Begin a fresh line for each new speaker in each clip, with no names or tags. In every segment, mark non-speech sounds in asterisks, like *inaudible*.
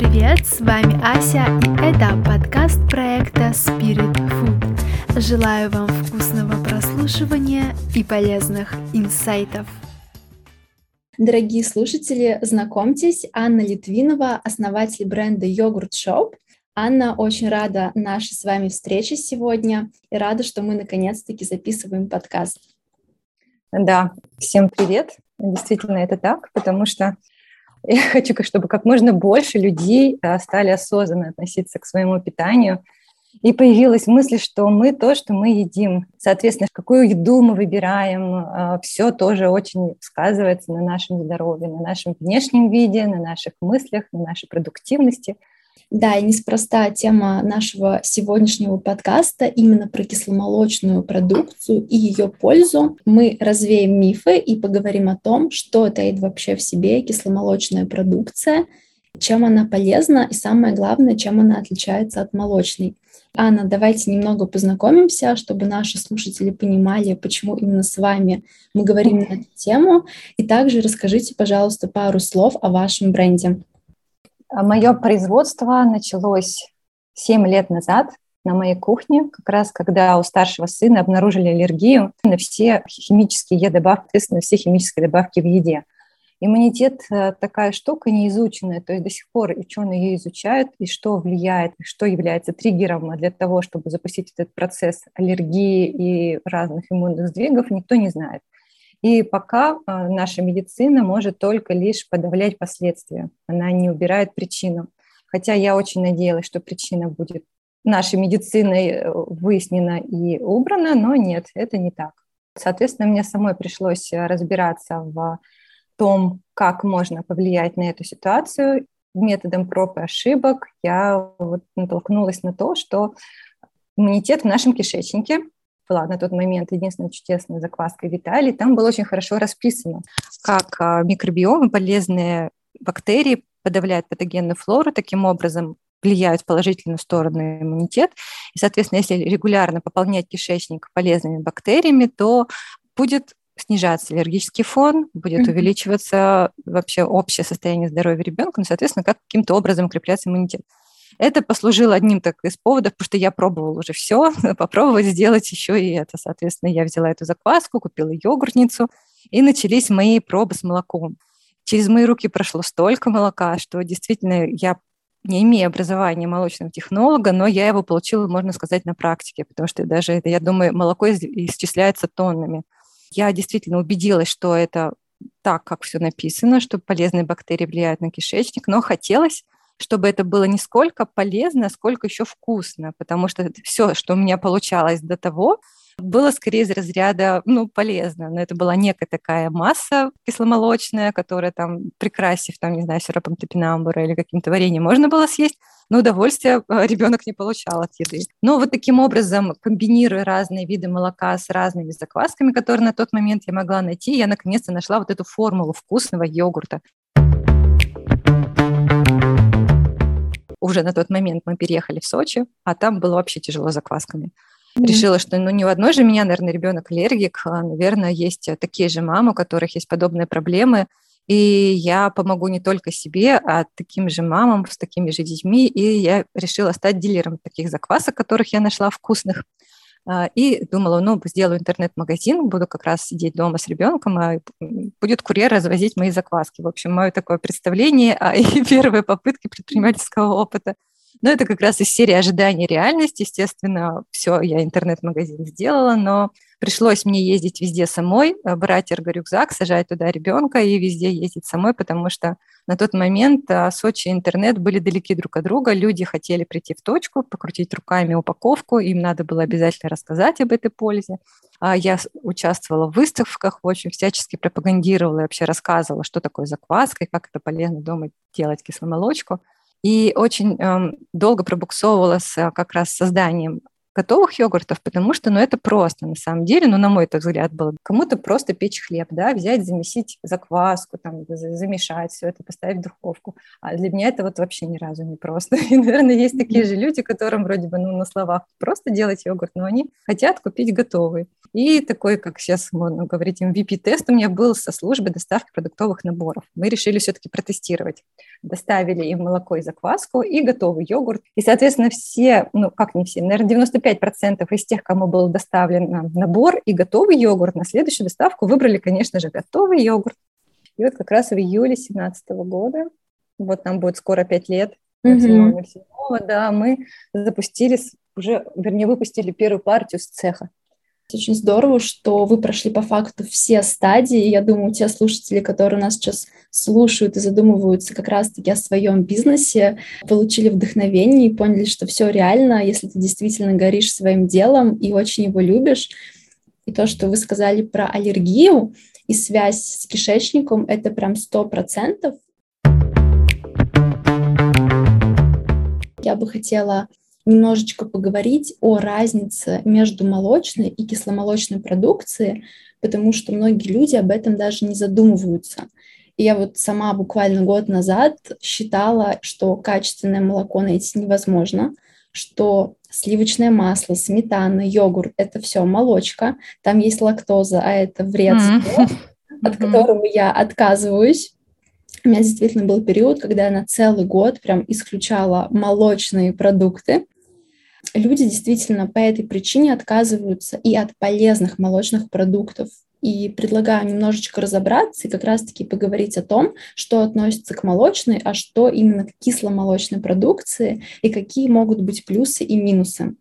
привет! С вами Ася, и это подкаст проекта Spirit Food. Желаю вам вкусного прослушивания и полезных инсайтов.
Дорогие слушатели, знакомьтесь, Анна Литвинова, основатель бренда Yogurt Shop. Анна, очень рада нашей с вами встрече сегодня и рада, что мы наконец-таки записываем подкаст.
Да, всем привет. Действительно, это так, потому что я хочу, чтобы как можно больше людей стали осознанно относиться к своему питанию. И появилась мысль, что мы то, что мы едим. Соответственно, какую еду мы выбираем, а, все тоже очень сказывается на нашем здоровье, на нашем внешнем виде, на наших мыслях, на нашей продуктивности –
да, и неспроста тема нашего сегодняшнего подкаста именно про кисломолочную продукцию и ее пользу. Мы развеем мифы и поговорим о том, что таит вообще в себе кисломолочная продукция, чем она полезна и самое главное, чем она отличается от молочной. Анна, давайте немного познакомимся, чтобы наши слушатели понимали, почему именно с вами мы говорим на эту тему. И также расскажите, пожалуйста, пару слов о вашем бренде.
Мое производство началось 7 лет назад на моей кухне, как раз когда у старшего сына обнаружили аллергию на все химические добавки, соответственно, все химические добавки в еде. Иммунитет э, такая штука неизученная, то есть до сих пор ученые ее изучают, и что влияет, что является триггером для того, чтобы запустить этот процесс аллергии и разных иммунных сдвигов, никто не знает. И пока а, наша медицина может только лишь подавлять последствия, она не убирает причину. Хотя я очень надеялась, что причина будет нашей медициной э, выяснена и убрана, но нет, это не так. Соответственно, мне самой пришлось э, разбираться в том, как можно повлиять на эту ситуацию. Методом проб и ошибок я вот натолкнулась на то, что иммунитет в нашем кишечнике была на тот момент единственной чудесной закваской в Италии, там было очень хорошо расписано, как а, микробиомы, полезные бактерии подавляют патогенную флору, таким образом влияют в положительную сторону иммунитет. И, соответственно, если регулярно пополнять кишечник полезными бактериями, то будет снижаться аллергический фон, будет mm-hmm. увеличиваться вообще общее состояние здоровья ребенка, ну, соответственно, как каким-то образом укрепляться иммунитет. Это послужило одним так из поводов, потому что я пробовала уже все, *laughs* попробовать сделать еще и это. Соответственно, я взяла эту закваску, купила йогуртницу, и начались мои пробы с молоком. Через мои руки прошло столько молока, что действительно я не имея образования молочного технолога, но я его получила, можно сказать, на практике, потому что даже я думаю, молоко исчисляется тоннами. Я действительно убедилась, что это так, как все написано, что полезные бактерии влияют на кишечник, но хотелось чтобы это было не сколько полезно, сколько еще вкусно, потому что все, что у меня получалось до того, было скорее из разряда, ну, полезно, но это была некая такая масса кисломолочная, которая там, прикрасив, там, не знаю, сиропом топинамбура или каким-то вареньем можно было съесть, но удовольствия э, ребенок не получал от еды. Но вот таким образом, комбинируя разные виды молока с разными заквасками, которые на тот момент я могла найти, я наконец-то нашла вот эту формулу вкусного йогурта. Уже на тот момент мы переехали в Сочи, а там было вообще тяжело заквасками. Mm-hmm. Решила, что ну не у одной же меня, наверное, ребенок аллергик, а, наверное, есть такие же мамы, у которых есть подобные проблемы, и я помогу не только себе, а таким же мамам с такими же детьми, и я решила стать дилером таких заквасок, которых я нашла вкусных. А, и думала, ну, сделаю интернет-магазин, буду как раз сидеть дома с ребенком, а будет курьер развозить мои закваски. В общем, мое такое представление а, *laughs* и первые попытки предпринимательского опыта. Но это как раз из серии ожидания реальности. Естественно, все, я интернет-магазин сделала, но пришлось мне ездить везде самой, э, брать эрго-рюкзак, сажать туда ребенка и везде ездить самой, потому что на тот момент э, Сочи и интернет были далеки друг от друга. Люди хотели прийти в точку, покрутить руками упаковку, им надо было обязательно рассказать об этой пользе. А я участвовала в выставках, очень всячески пропагандировала и вообще рассказывала, что такое закваска и как это полезно дома делать кисломолочку. И очень э, долго пробуксовывала с как раз созданием готовых йогуртов, потому что, ну, это просто на самом деле, ну, на мой взгляд было. Кому-то просто печь хлеб, да, взять, замесить закваску, там, замешать все это, поставить в духовку. А для меня это вот вообще ни разу не просто. *laughs* И, наверное, есть такие же люди, которым вроде бы, ну, на словах просто делать йогурт, но они хотят купить готовый. И такой, как сейчас можно говорить, MVP-тест у меня был со службы доставки продуктовых наборов. Мы решили все-таки протестировать. Доставили им молоко и закваску, и готовый йогурт. И, соответственно, все, ну, как не все, наверное, 95% из тех, кому был доставлен набор и готовый йогурт, на следующую доставку выбрали, конечно же, готовый йогурт. И вот как раз в июле 2017 года, вот нам будет скоро 5 лет, mm-hmm. да, мы запустили уже, вернее, выпустили первую партию с цеха.
Очень здорово, что вы прошли по факту все стадии. Я думаю, те слушатели, которые нас сейчас слушают и задумываются как раз-таки о своем бизнесе, получили вдохновение и поняли, что все реально, если ты действительно горишь своим делом и очень его любишь. И то, что вы сказали про аллергию и связь с кишечником, это прям сто процентов. Я бы хотела немножечко поговорить о разнице между молочной и кисломолочной продукцией, потому что многие люди об этом даже не задумываются. И я вот сама буквально год назад считала, что качественное молоко найти невозможно, что сливочное масло, сметана, йогурт — это все молочка, там есть лактоза, а это вред, mm-hmm. от которого я отказываюсь. У меня действительно был период, когда я на целый год прям исключала молочные продукты. Люди действительно по этой причине отказываются и от полезных молочных продуктов. И предлагаю немножечко разобраться и как раз-таки поговорить о том, что относится к молочной, а что именно к кисломолочной продукции и какие могут быть плюсы и минусы.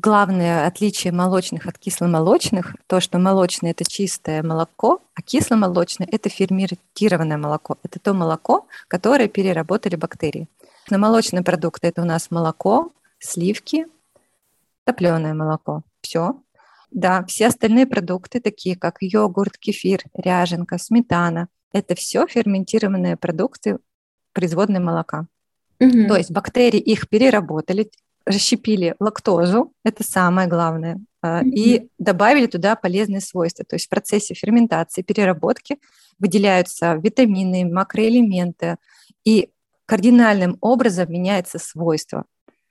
Главное отличие молочных от кисломолочных – то, что молочное – это чистое молоко, а кисломолочное – это ферментированное молоко. Это то молоко, которое переработали бактерии. На молочные продукты – это у нас молоко, сливки, топленое молоко. Все. Да, все остальные продукты, такие как йогурт, кефир, ряженка, сметана, это все ферментированные продукты производные молока. Угу. То есть бактерии их переработали, расщепили лактозу, это самое главное, mm-hmm. и добавили туда полезные свойства. То есть в процессе ферментации, переработки выделяются витамины, макроэлементы, и кардинальным образом меняется свойство.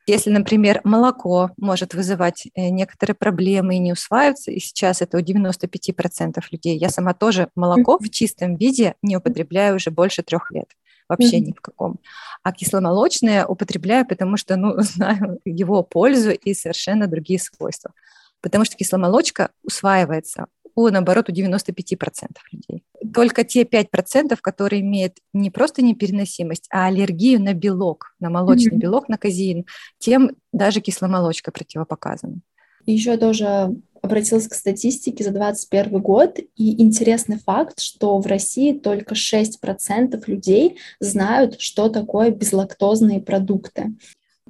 Если, например, молоко может вызывать э, некоторые проблемы и не усваивается, и сейчас это у 95% людей, я сама тоже молоко в чистом виде не употребляю уже больше трех лет вообще mm-hmm. ни в каком. А кисломолочное употребляю, потому что, ну, *laughs* знаю его пользу и совершенно другие свойства. Потому что кисломолочка усваивается у, наоборот, у 95% людей. Только те 5%, которые имеют не просто непереносимость, а аллергию на белок, на молочный mm-hmm. белок, на казеин, тем даже кисломолочка противопоказана.
Еще тоже обратилась к статистике за 2021 год, и интересный факт, что в России только 6% людей знают, что такое безлактозные продукты.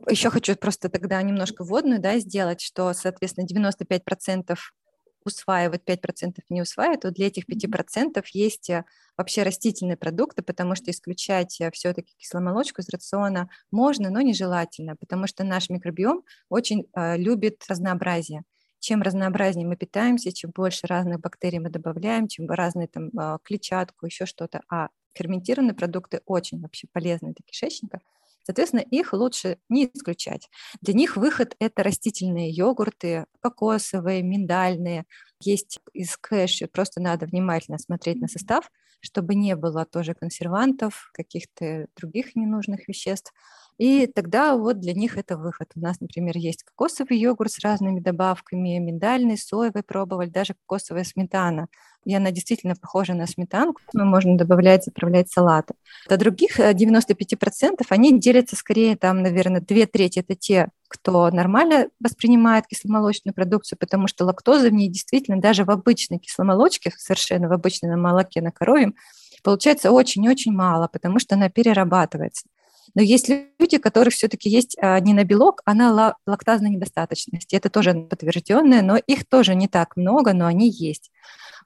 Еще хочу просто тогда немножко вводную да, сделать, что, соответственно, 95% усваивают, 5% не усваивают, то для этих 5% есть э, вообще растительные продукты, потому что исключать э, все-таки кисломолочку из рациона можно, но нежелательно, потому что наш микробиом очень э, любит разнообразие чем разнообразнее мы питаемся, чем больше разных бактерий мы добавляем, чем разные там а, клетчатку, еще что-то. А ферментированные продукты очень вообще полезны для кишечника. Соответственно, их лучше не исключать. Для них выход – это растительные йогурты, кокосовые, миндальные. Есть из кэшью, просто надо внимательно смотреть на состав, чтобы не было тоже консервантов, каких-то других ненужных веществ. И тогда вот для них это выход. У нас, например, есть кокосовый йогурт с разными добавками, миндальный, соевый пробовали, даже кокосовая сметана. И она действительно похожа на сметанку, но можно добавлять, заправлять салаты. До других 95% э, они делятся скорее, там, наверное, две трети это те, кто нормально воспринимает кисломолочную продукцию, потому что лактозы в ней действительно даже в обычной кисломолочке, совершенно в обычном молоке на коровьем, получается очень-очень мало, потому что она перерабатывается. Но есть люди, у которых все-таки есть а, не на белок, а на лактазной недостаточности. Это тоже подтвержденное, но их тоже не так много, но они есть.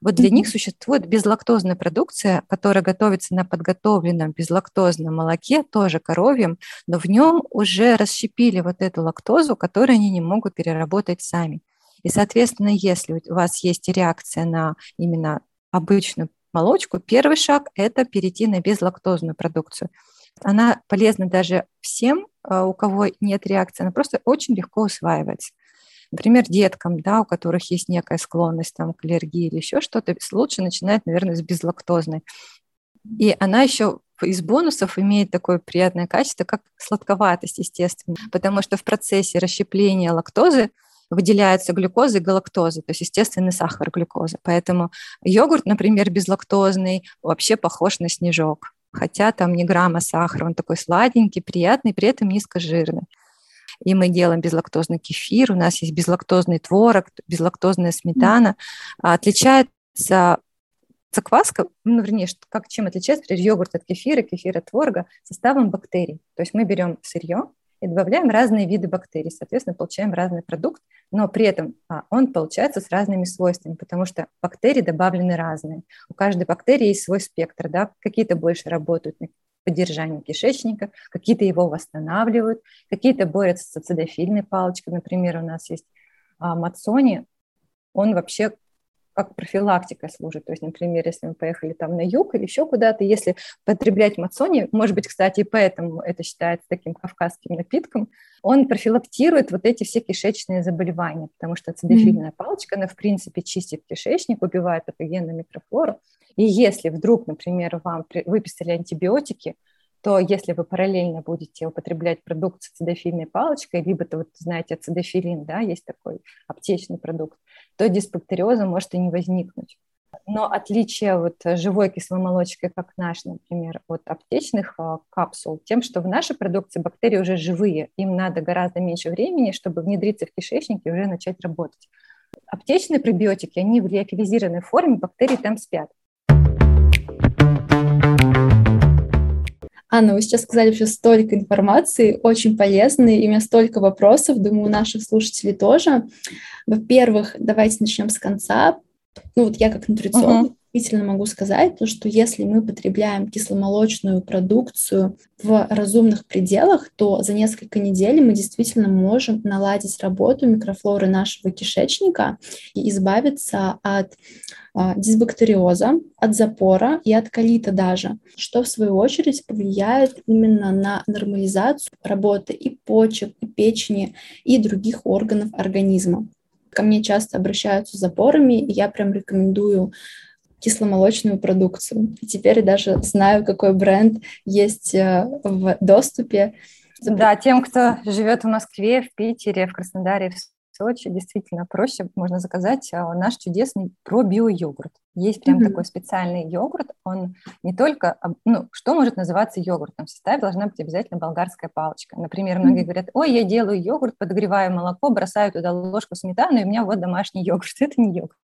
Вот для mm-hmm. них существует безлактозная продукция, которая готовится на подготовленном безлактозном молоке, тоже коровьем, но в нем уже расщепили вот эту лактозу, которую они не могут переработать сами. И, соответственно, если у вас есть реакция на именно обычную молочку, первый шаг – это перейти на безлактозную продукцию. Она полезна даже всем, а, у кого нет реакции, она просто очень легко усваивается. Например, деткам, да, у которых есть некая склонность там, к аллергии или еще что-то, лучше начинать, наверное, с безлактозной. И она еще из бонусов имеет такое приятное качество, как сладковатость, естественно, потому что в процессе расщепления лактозы выделяются глюкоза и галактоза, то есть естественный сахар глюкоза. Поэтому йогурт, например, безлактозный, вообще похож на снежок. Хотя там не грамма сахара, он такой сладенький, приятный, при этом низкожирный. И мы делаем безлактозный кефир, у нас есть безлактозный творог, безлактозная сметана. Mm. Отличается закваска, ну, вернее, как, чем отличается, например, йогурт от кефира, кефир от творога, составом бактерий. То есть мы берем сырье, и добавляем разные виды бактерий, соответственно, получаем разный продукт, но при этом а, он получается с разными свойствами, потому что бактерии добавлены разные. У каждой бактерии есть свой спектр, да, какие-то больше работают на поддержание кишечника, какие-то его восстанавливают, какие-то борются с ацидофильной палочкой. Например, у нас есть а, мацони, он вообще как профилактика служит. То есть, например, если мы поехали там на юг или еще куда-то, если потреблять мацони, может быть, кстати, и поэтому это считается таким кавказским напитком, он профилактирует вот эти все кишечные заболевания, потому что ацидофильная mm-hmm. палочка, она, в принципе, чистит кишечник, убивает патогенную микрофлору. И если вдруг, например, вам выписали антибиотики, то если вы параллельно будете употреблять продукт с ацидофильной палочкой, либо, то вот знаете, ацидофилин, да, есть такой аптечный продукт, то дисбактериоза может и не возникнуть. Но отличие вот живой кисломолочкой, как наш, например, от аптечных а, капсул, тем, что в нашей продукции бактерии уже живые, им надо гораздо меньше времени, чтобы внедриться в кишечник и уже начать работать. Аптечные пробиотики, они в лиокализированной форме, бактерии там спят.
Анна, вы сейчас сказали вообще столько информации, очень полезной, и у меня столько вопросов, думаю, у наших слушателей тоже. Во-первых, давайте начнем с конца. Ну вот я как нутрициолог uh-huh действительно могу сказать, то, что если мы потребляем кисломолочную продукцию в разумных пределах, то за несколько недель мы действительно можем наладить работу микрофлоры нашего кишечника и избавиться от а, дисбактериоза, от запора и от колита даже, что в свою очередь повлияет именно на нормализацию работы и почек, и печени, и других органов организма. Ко мне часто обращаются с запорами, и я прям рекомендую кисломолочную продукцию. И теперь даже знаю, какой бренд есть э, в доступе.
Да, тем, кто живет в Москве, в Питере, в Краснодаре, в Сочи, действительно проще можно заказать а, наш чудесный пробио-йогурт. Есть прям mm-hmm. такой специальный йогурт, он не только, ну, что может называться йогуртом? В составе должна быть обязательно болгарская палочка. Например, многие mm-hmm. говорят, ой, я делаю йогурт, подогреваю молоко, бросаю туда ложку сметаны, и у меня вот домашний йогурт. *laughs* Это не йогурт.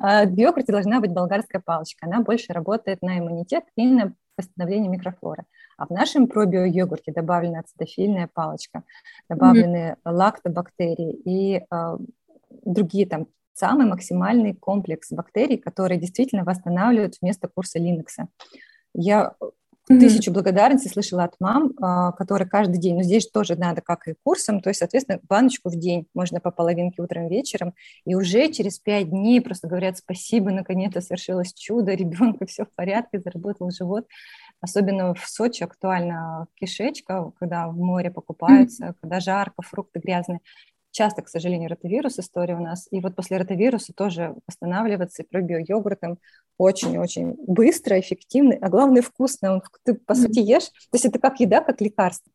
А в йогурте должна быть болгарская палочка. Она больше работает на иммунитет и на восстановление микрофлоры. А в нашем пробио-йогурте добавлена ацидофильная палочка, добавлены mm-hmm. лактобактерии и э, другие там самый максимальный комплекс бактерий, которые действительно восстанавливают вместо курса Линокса. Я Mm-hmm. Тысячу благодарностей слышала от мам, а, которые каждый день, но ну, здесь тоже надо как и курсом, то есть, соответственно, баночку в день, можно по половинке утром, вечером, и уже через пять дней просто говорят спасибо, наконец-то свершилось чудо, ребенка все в порядке, заработал живот. Особенно в Сочи актуально кишечка, когда в море покупаются, mm-hmm. когда жарко, фрукты грязные часто, к сожалению, ротовирус история у нас. И вот после ротовируса тоже восстанавливаться и пробио-йогуртом очень-очень быстро, эффективно, а главное вкусно. Он, ты, по сути, ешь. То есть это как еда, как лекарство.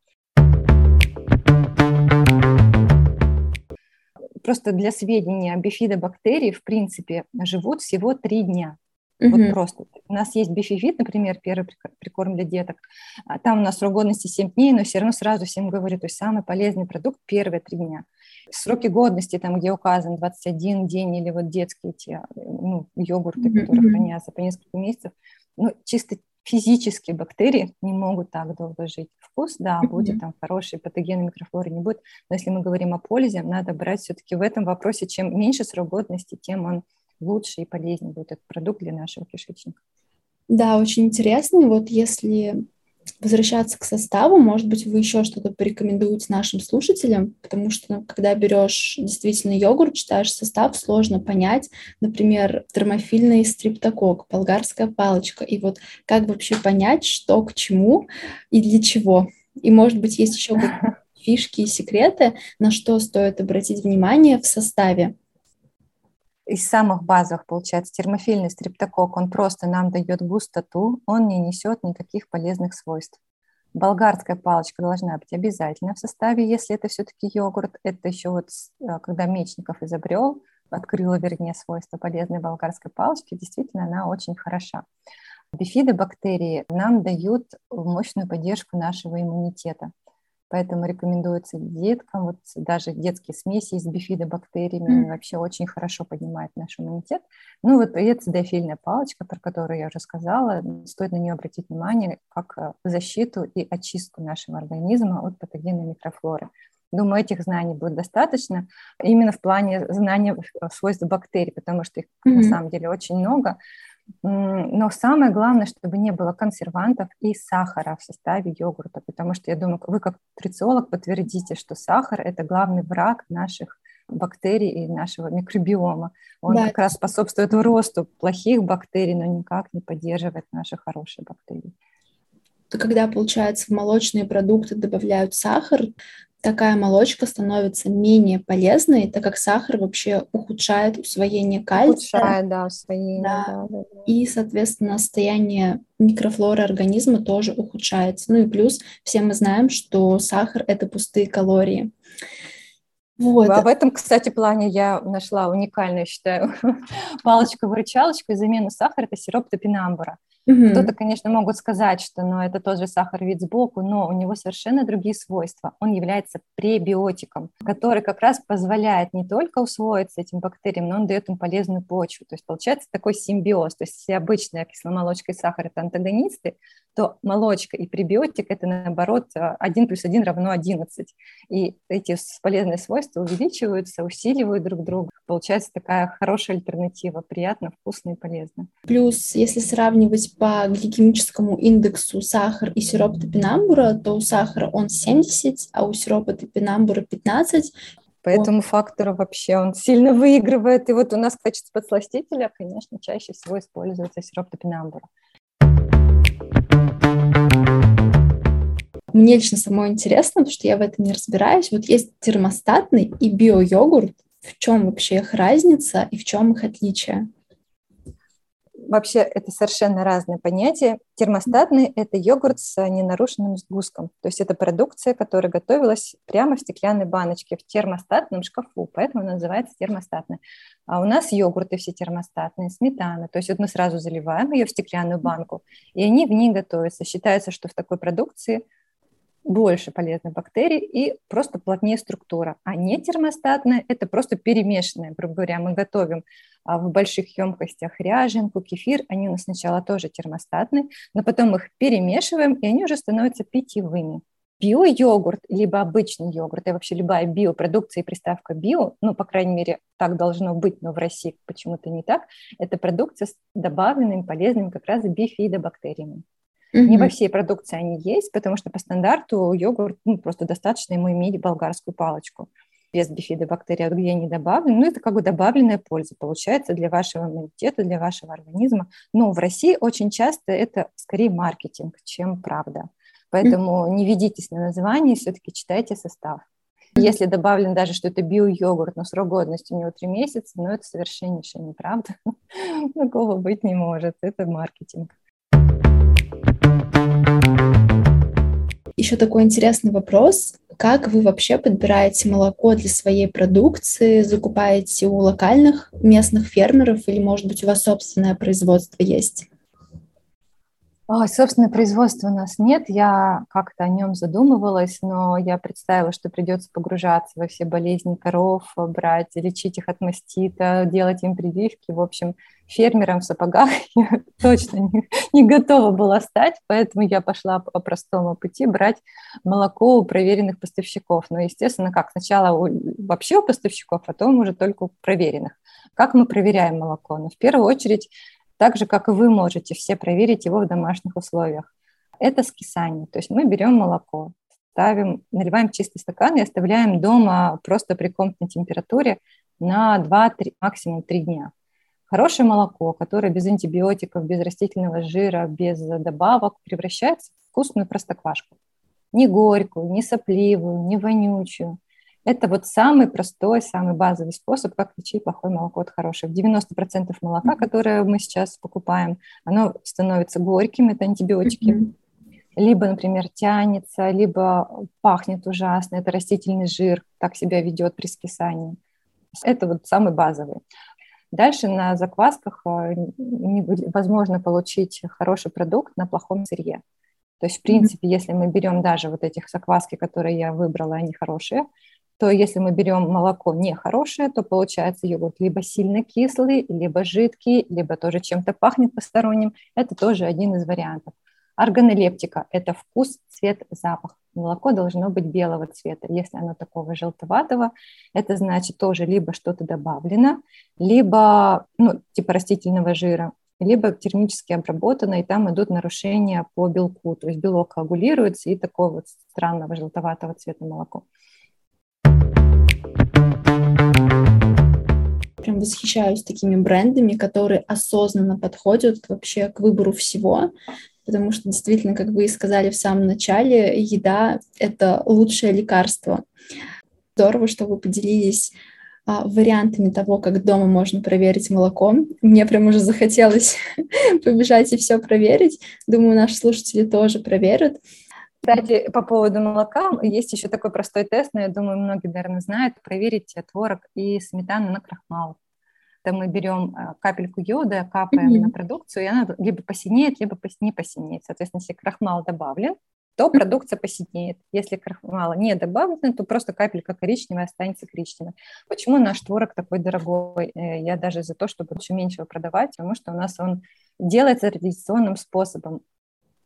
Просто для сведения, бифидобактерии, в принципе, живут всего три дня. Mm-hmm. Вот просто. У нас есть бифивит, например, первый прикорм для деток. А там у нас срок годности 7 дней, но все равно сразу всем говорю, то есть самый полезный продукт первые три дня. Сроки годности, там, где указан 21 день или вот детские те ну, йогурты, mm-hmm. которые хранятся по несколько месяцев, ну, чисто физически бактерии не могут так долго жить. Вкус, да, mm-hmm. будет там хороший, патогенный микрофлоры не будет, но если мы говорим о пользе, надо брать все-таки в этом вопросе, чем меньше срок годности, тем он лучше и полезнее будет этот продукт для нашего кишечника.
Да, очень интересно. Вот если возвращаться к составу, может быть, вы еще что-то порекомендуете нашим слушателям, потому что, ну, когда берешь действительно йогурт, читаешь состав, сложно понять, например, термофильный стриптокок, болгарская палочка, и вот как вообще понять, что к чему и для чего. И, может быть, есть еще *laughs* фишки и секреты, на что стоит обратить внимание в составе
из самых базовых, получается, термофильный стрептокок, он просто нам дает густоту, он не несет никаких полезных свойств. Болгарская палочка должна быть обязательно в составе, если это все-таки йогурт. Это еще вот, э, когда Мечников изобрел, открыла, вернее, свойства полезной болгарской палочки, действительно, она очень хороша. Бифидобактерии нам дают мощную поддержку нашего иммунитета. Поэтому рекомендуется деткам, вот даже детские смеси из бифидобактериями, mm. вообще очень хорошо поднимает наш иммунитет. Ну вот эцидофильная палочка, про которую я уже сказала, стоит на нее обратить внимание как э, защиту и очистку нашего организма от патогенной микрофлоры. Думаю, этих знаний будет достаточно именно в плане знания свойств бактерий, потому что их mm-hmm. на самом деле очень много. Но самое главное, чтобы не было консервантов и сахара в составе йогурта, потому что я думаю, вы как нутрициолог подтвердите, что сахар – это главный враг наших бактерий и нашего микробиома. Он да. как раз способствует росту плохих бактерий, но никак не поддерживает наши хорошие бактерии.
Когда, получается, в молочные продукты добавляют сахар, такая молочка становится менее полезной, так как сахар вообще ухудшает усвоение кальция.
Ухудшает, да, усвоение. Да. Да, да,
да. И, соответственно, состояние микрофлоры организма тоже ухудшается. Ну и плюс все мы знаем, что сахар – это пустые калории.
Вот. А в этом, кстати, плане я нашла уникальную, считаю, *laughs* палочку-выручалочку и замену сахара – это сироп топинамбура. Угу. Кто-то, конечно, могут сказать, что ну, это тоже сахар вид сбоку, но у него совершенно другие свойства. Он является пребиотиком, который как раз позволяет не только усвоиться этим бактериям, но он дает им полезную почву. То есть получается такой симбиоз. То есть если обычная кисломолочка и сахар – это антагонисты, то молочка и пребиотик – это, наоборот, 1 плюс 1 равно 11. И эти полезные свойства увеличиваются, усиливают друг друга. Получается такая хорошая альтернатива, приятно, вкусно и полезно.
Плюс, если сравнивать по гликемическому индексу сахар и сироп топинамбура, то у сахара он 70, а у сиропа топинамбура 15.
По этому фактору вообще он сильно выигрывает. И вот у нас в качестве подсластителя, конечно, чаще всего используется сироп топинамбура.
Мне лично самое интересно, потому что я в этом не разбираюсь. Вот есть термостатный и био-йогурт. В чем вообще их разница и в чем их отличие?
Вообще это совершенно разные понятия. Термостатный – это йогурт с ненарушенным сгустком. То есть это продукция, которая готовилась прямо в стеклянной баночке в термостатном шкафу, поэтому называется термостатный. А у нас йогурты все термостатные, сметана. То есть вот мы сразу заливаем ее в стеклянную банку, и они в ней готовятся. Считается, что в такой продукции больше полезных бактерий и просто плотнее структура. А не термостатная – это просто перемешанная, грубо говоря. Мы готовим а, в больших емкостях ряженку, кефир, они у нас сначала тоже термостатные, но потом их перемешиваем, и они уже становятся питьевыми. Био-йогурт, либо обычный йогурт, и вообще любая биопродукция и приставка био, ну, по крайней мере, так должно быть, но в России почему-то не так, это продукция с добавленными полезными как раз бифидобактериями. Mm-hmm. Не во всей продукции они есть, потому что по стандарту йогурт ну, просто достаточно ему иметь болгарскую палочку без бифидобактерий, а где они добавлены. Ну, это как бы добавленная польза получается для вашего иммунитета, для вашего организма. Но в России очень часто это скорее маркетинг, чем правда. Поэтому mm-hmm. не ведитесь на название, все-таки читайте состав. Если добавлен даже, что это био-йогурт, но срок годности у него три месяца, но ну, это совершеннейшая неправда. *laughs* Такого быть не может. Это маркетинг.
Еще такой интересный вопрос. Как вы вообще подбираете молоко для своей продукции? Закупаете у локальных местных фермеров или, может быть, у вас собственное производство есть?
Ой, собственно, производства у нас нет. Я как-то о нем задумывалась, но я представила, что придется погружаться во все болезни коров, брать, лечить их от мастита, делать им прививки. В общем, фермером в сапогах *laughs* я точно не, не готова была стать, поэтому я пошла по простому пути брать молоко у проверенных поставщиков. Но, естественно, как сначала у, вообще у поставщиков, а потом уже только у проверенных. Как мы проверяем молоко? Ну, в первую очередь так же, как и вы можете все проверить его в домашних условиях. Это скисание, то есть мы берем молоко, ставим, наливаем чистый стакан и оставляем дома просто при комнатной температуре на 2-3, максимум 3 дня. Хорошее молоко, которое без антибиотиков, без растительного жира, без добавок, превращается в вкусную простоквашку. Не горькую, не сопливую, не вонючую. Это вот самый простой, самый базовый способ, как отличить плохое молоко от хорошего. 90% молока, которое мы сейчас покупаем, оно становится горьким, это антибиотики. Либо, например, тянется, либо пахнет ужасно, это растительный жир, так себя ведет при скисании. Это вот самый базовый. Дальше на заквасках э, возможно получить хороший продукт на плохом сырье. То есть, в принципе, mm-hmm. если мы берем даже вот этих закваски, которые я выбрала, они хорошие, то если мы берем молоко нехорошее, то получается йогурт либо сильно кислый, либо жидкий, либо тоже чем-то пахнет посторонним. Это тоже один из вариантов. Органолептика – это вкус, цвет, запах. Молоко должно быть белого цвета. Если оно такого желтоватого, это значит тоже либо что-то добавлено, либо ну, типа растительного жира, либо термически обработано, и там идут нарушения по белку. То есть белок коагулируется, и такого вот странного желтоватого цвета молоко.
Прям восхищаюсь такими брендами, которые осознанно подходят вообще к выбору всего, потому что действительно, как вы и сказали в самом начале, еда — это лучшее лекарство. Здорово, что вы поделились а, вариантами того, как дома можно проверить молоко. Мне прям уже захотелось *laughs* побежать и все проверить. Думаю, наши слушатели тоже проверят.
Кстати, по поводу молока, есть еще такой простой тест, но я думаю, многие, наверное, знают, проверить творог и сметану на крахмал. Это мы берем э, капельку йода, капаем mm-hmm. на продукцию, и она либо посинеет, либо не посинеет. Соответственно, если крахмал добавлен, то продукция посинеет. Если крахмала не добавлено, то просто капелька коричневая останется коричневой. Почему наш творог такой дорогой? Э, я даже за то, чтобы лучше меньше его продавать, потому что у нас он делается традиционным способом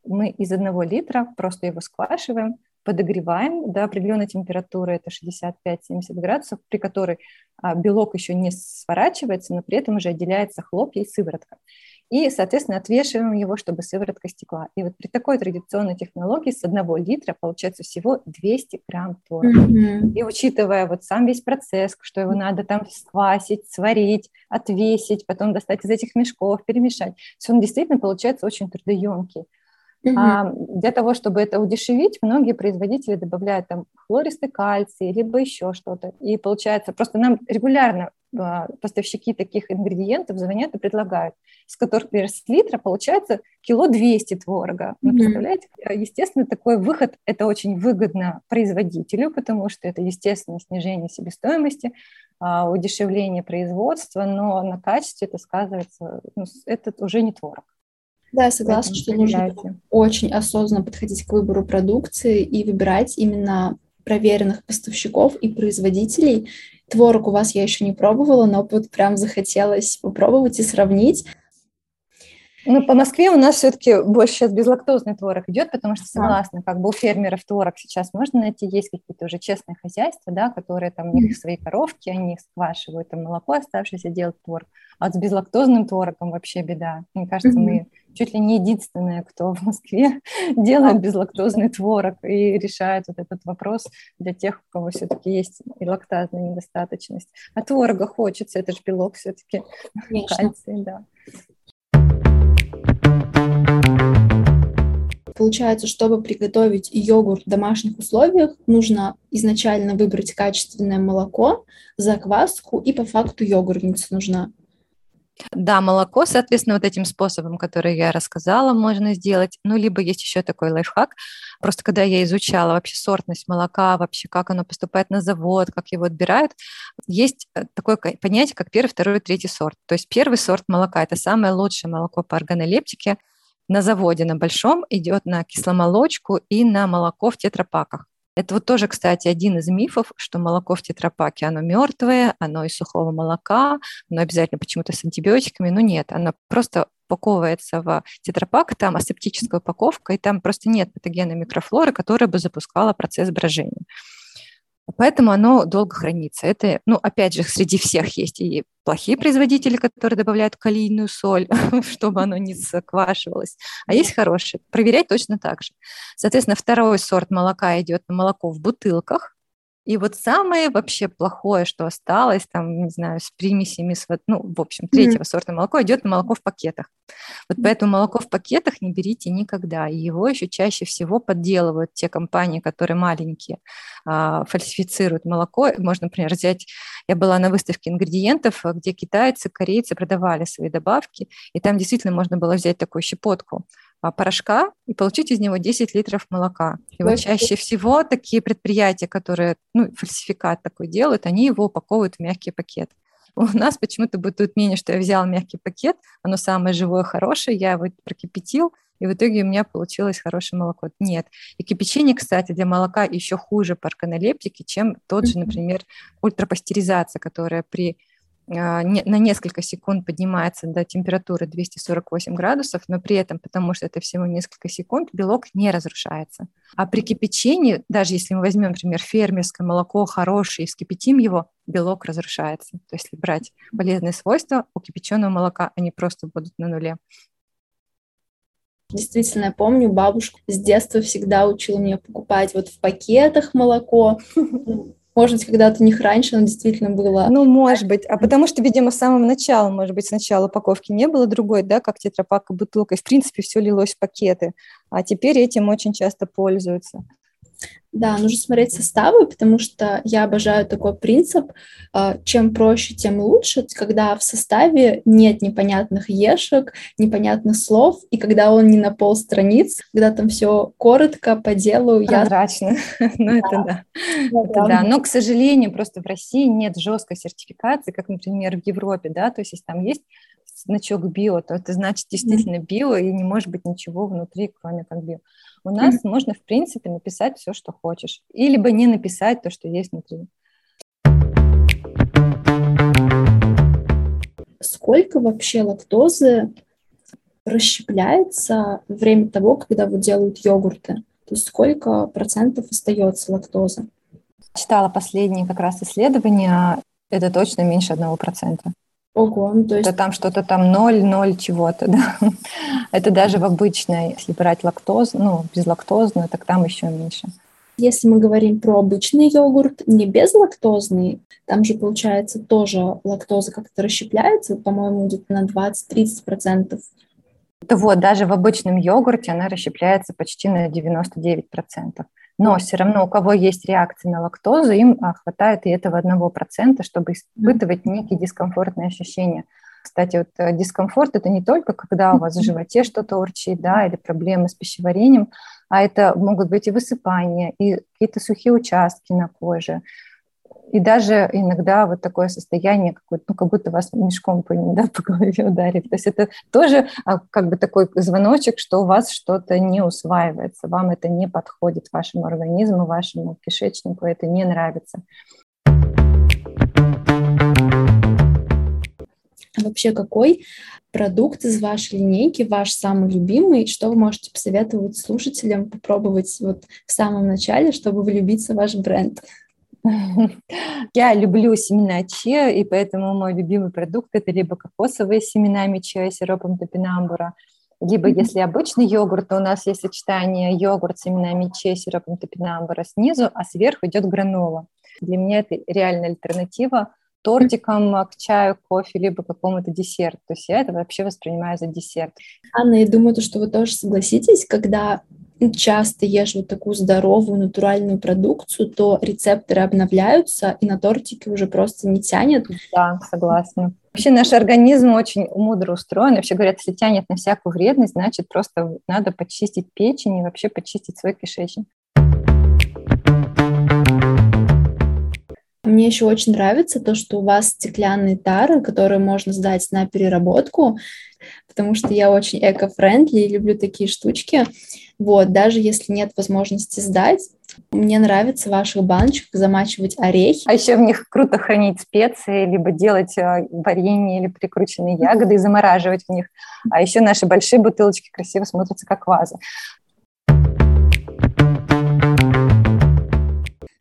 мы из одного литра просто его сквашиваем, подогреваем до определенной температуры, это 65-70 градусов, при которой а, белок еще не сворачивается, но при этом уже отделяется хлопья и сыворотка. И, соответственно, отвешиваем его, чтобы сыворотка стекла. И вот при такой традиционной технологии с одного литра получается всего 200 грамм творога. Mm-hmm. И учитывая вот сам весь процесс, что его надо там сквасить, сварить, отвесить, потом достать из этих мешков, перемешать, все он действительно получается очень трудоемкий. Угу. А, для того, чтобы это удешевить, многие производители добавляют там хлористый кальций, либо еще что-то. И получается, просто нам регулярно а, поставщики таких ингредиентов звонят и предлагают, из которых, например, с литра получается кило 200 творога. Вы mm представляете? Естественно, такой выход – это очень выгодно производителю, потому что это, естественно, снижение себестоимости, а, удешевление производства, но на качестве это сказывается, ну, это уже не творог.
Да, согласна, что нужно очень осознанно подходить к выбору продукции и выбирать именно проверенных поставщиков и производителей. Творог у вас я еще не пробовала, но вот прям захотелось попробовать и сравнить.
Ну, по Москве у нас все-таки больше сейчас безлактозный творог идет, потому что, согласна, как бы у фермеров творог сейчас можно найти, есть какие-то уже честные хозяйства, да, которые там у них свои коровки, они сквашивают там молоко оставшееся, делают творог. А вот с безлактозным творогом вообще беда. Мне кажется, мы чуть ли не единственные, кто в Москве *laughs* делает безлактозный творог и решает вот этот вопрос для тех, у кого все-таки есть и лактазная недостаточность. А творога хочется, это же белок все-таки, кальций, да.
Получается, чтобы приготовить йогурт в домашних условиях, нужно изначально выбрать качественное молоко, закваску и по факту йогуртница нужна.
Да, молоко, соответственно, вот этим способом, который я рассказала, можно сделать. Ну, либо есть еще такой лайфхак. Просто когда я изучала вообще сортность молока, вообще как оно поступает на завод, как его отбирают, есть э, такое понятие, как первый, второй, третий сорт. То есть первый сорт молока – это самое лучшее молоко по органолептике, на заводе на большом идет на кисломолочку и на молоко в тетрапаках. Это вот тоже, кстати, один из мифов, что молоко в тетрапаке, оно мертвое, оно из сухого молока, оно обязательно почему-то с антибиотиками, но нет, оно просто упаковывается в тетрапак, там асептическая упаковка, и там просто нет патогенной микрофлоры, которая бы запускала процесс брожения. Поэтому оно долго хранится. Это, ну, опять же, среди всех есть и плохие производители, которые добавляют калийную соль, *laughs* чтобы оно не заквашивалось, а есть хорошие. Проверять точно так же. Соответственно, второй сорт молока идет на молоко в бутылках, и вот самое вообще плохое, что осталось, там, не знаю, с примесями, с, ну, в общем, третьего mm-hmm. сорта молоко идет на молоко в пакетах. Вот поэтому молоко в пакетах не берите никогда. И его еще чаще всего подделывают те компании, которые маленькие, а, фальсифицируют молоко. Можно, например, взять, я была на выставке ингредиентов, где китайцы, корейцы продавали свои добавки, и там действительно можно было взять такую щепотку а, порошка и получить из него 10 литров молока. И вот чаще всего такие предприятия, которые ну, фальсификат такой делают, они его упаковывают в мягкий пакет. *laughs* У нас почему-то бытует мнение, что я взял мягкий пакет, оно самое живое, хорошее, я его прокипятил, и в итоге у меня получилось хорошее молоко. Нет. И кипячение, кстати, для молока еще хуже парканолептики, чем тот же, например, ультрапастеризация, которая при а, на несколько секунд поднимается до температуры 248 градусов, но при этом, потому что это всего несколько секунд, белок не разрушается. А при кипячении, даже если мы возьмем, например, фермерское молоко хорошее и вскипятим его, белок разрушается. То есть если брать полезные свойства, у кипяченого молока они просто будут на нуле.
Действительно, я помню, бабушка с детства всегда учила меня покупать вот в пакетах молоко. *laughs* Может быть, когда-то у них раньше оно действительно было.
Ну, может быть. А потому что, видимо, с самого начала, может быть, сначала упаковки не было другой, да, как тетрапак и бутылка. И, в принципе, все лилось в пакеты. А теперь этим очень часто пользуются.
Да, нужно смотреть составы, потому что я обожаю такой принцип, а, чем проще, тем лучше, когда в составе нет непонятных ешек, непонятных слов, и когда он не на пол страниц, когда там все коротко, по делу.
Прозрачно, *laughs* ну это да. Это да, но, к сожалению, просто в России нет жесткой сертификации, как, например, в Европе, да, то есть если там есть значок био, то это значит действительно био, и не может быть ничего внутри, кроме как био. У нас mm-hmm. можно, в принципе, написать все, что хочешь, и либо не написать то, что есть внутри.
Сколько вообще лактозы расщепляется во время того, когда вот делают йогурты? То есть сколько процентов остается лактозы?
Читала последние как раз исследования, это точно меньше одного процента.
Ого, ну то есть...
Это там что-то там 0, 0 чего-то, *laughs* да. Это даже в обычной, если брать лактоз, ну, безлактозную, так там еще меньше.
Если мы говорим про обычный йогурт, не безлактозный, там же, получается, тоже лактоза как-то расщепляется, по-моему, где-то на 20-30%.
Да вот, даже в обычном йогурте она расщепляется почти на 99% но все равно у кого есть реакция на лактозу, им а, хватает и этого одного процента, чтобы испытывать некие дискомфортные ощущения. Кстати, вот э, дискомфорт – это не только когда у вас в животе что-то урчит, да, или проблемы с пищеварением, а это могут быть и высыпания, и какие-то сухие участки на коже, и даже иногда вот такое состояние, какое ну, как будто вас мешком по, *laughs* да, по голове ударит. То есть это тоже а, как бы такой звоночек, что у вас что-то не усваивается, вам это не подходит, вашему организму, вашему кишечнику это не нравится.
А вообще какой продукт из вашей линейки ваш самый любимый? Что вы можете посоветовать слушателям попробовать вот в самом начале, чтобы влюбиться в ваш бренд? *laughs*
Я люблю семена чиа, и поэтому мой любимый продукт – это либо кокосовые с семенами чиа, сиропом топинамбура, либо если обычный йогурт, то у нас есть сочетание йогурт с семенами чиа, сиропом топинамбура снизу, а сверху идет гранола. Для меня это реальная альтернатива тортикам к чаю, кофе, либо какому-то десерту. То есть я это вообще воспринимаю за десерт.
Анна, я думаю, что вы тоже согласитесь, когда часто ешь вот такую здоровую натуральную продукцию, то рецепторы обновляются, и на тортике уже просто не тянет.
Да, согласна. Вообще наш организм очень мудро устроен. Вообще говорят, если тянет на всякую вредность, значит просто надо почистить печень и вообще почистить свой кишечник.
Мне еще очень нравится то, что у вас стеклянные тары, которые можно сдать на переработку, потому что я очень эко-френдли и люблю такие штучки. Вот, даже если нет возможности сдать, мне нравится в ваших баночках замачивать орехи.
А еще в них круто хранить специи, либо делать э, варенье или прикрученные ягоды и замораживать в них. А еще наши большие бутылочки красиво смотрятся как ваза.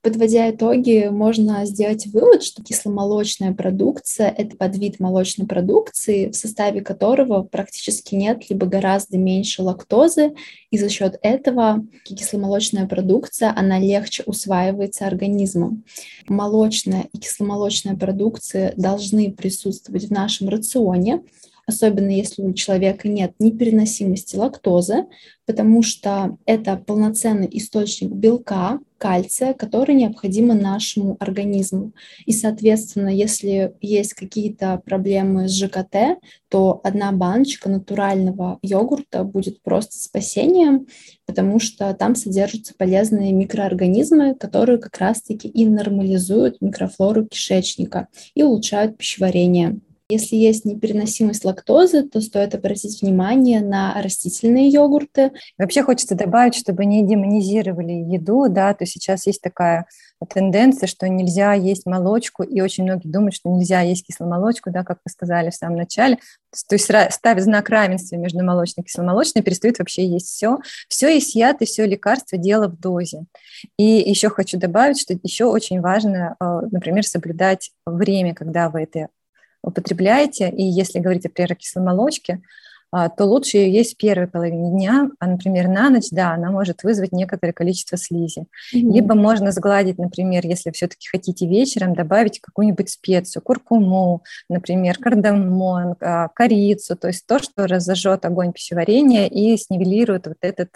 Подводя итоги, можно сделать вывод, что кисломолочная продукция – это подвид молочной продукции, в составе которого практически нет либо гораздо меньше лактозы, и за счет этого кисломолочная продукция, она легче усваивается организмом. Молочная и кисломолочная продукция должны присутствовать в нашем рационе, особенно если у человека нет непереносимости лактозы, потому что это полноценный источник белка, кальция, который необходим нашему организму. И, соответственно, если есть какие-то проблемы с ЖКТ, то одна баночка натурального йогурта будет просто спасением, потому что там содержатся полезные микроорганизмы, которые как раз-таки и нормализуют микрофлору кишечника и улучшают пищеварение. Если есть непереносимость лактозы, то стоит обратить внимание на растительные йогурты.
Вообще хочется добавить, чтобы не демонизировали еду, да, то сейчас есть такая тенденция, что нельзя есть молочку, и очень многие думают, что нельзя есть кисломолочку, да, как вы сказали в самом начале. То есть ставят знак равенства между молочной и кисломолочной, перестают вообще есть все. Все есть яд и все лекарство, дело в дозе. И еще хочу добавить, что еще очень важно, э, например, соблюдать время, когда вы это употребляете, и если говорить, о кисломолочке, а, то лучше ее есть в первой половине дня, а, например, на ночь, да, она может вызвать некоторое количество слизи. Mm-hmm. Либо можно сгладить, например, если все-таки хотите вечером, добавить какую-нибудь специю, куркуму, например, кардамон, а, корицу, то есть то, что разожжет огонь пищеварения и снивелирует вот этот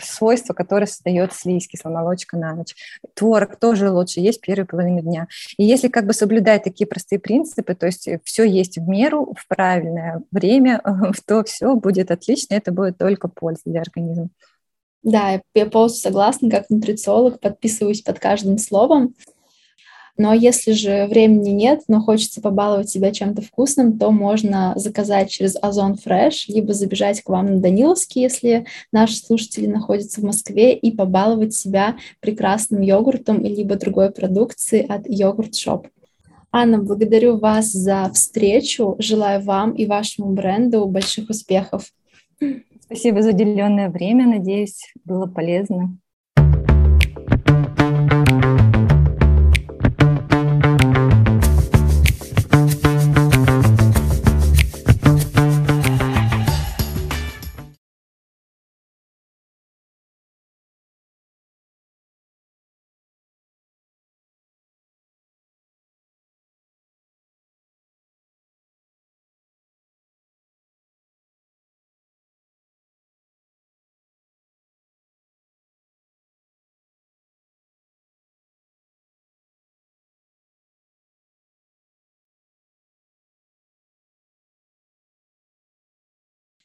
свойство, которое создает слизь, кисломолочка на ночь. Творог тоже лучше есть первую половину дня. И если как бы соблюдать такие простые принципы, то есть все есть в меру, в правильное время, *laughs* то все будет отлично, это будет только польза для организма.
Да, я полностью согласна, как нутрициолог, подписываюсь под каждым словом. Но если же времени нет, но хочется побаловать себя чем-то вкусным, то можно заказать через Озон Fresh, либо забежать к вам на Даниловский, если наши слушатели находятся в Москве, и побаловать себя прекрасным йогуртом, либо другой продукцией от Йогурт Шоп. Анна, благодарю вас за встречу. Желаю вам и вашему бренду больших успехов.
Спасибо за уделенное время. Надеюсь, было полезно.